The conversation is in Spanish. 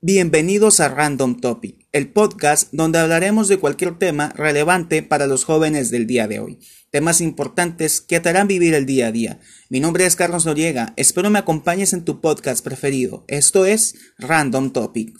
Bienvenidos a Random Topic, el podcast donde hablaremos de cualquier tema relevante para los jóvenes del día de hoy, temas importantes que te harán vivir el día a día. Mi nombre es Carlos Noriega, espero me acompañes en tu podcast preferido, esto es Random Topic.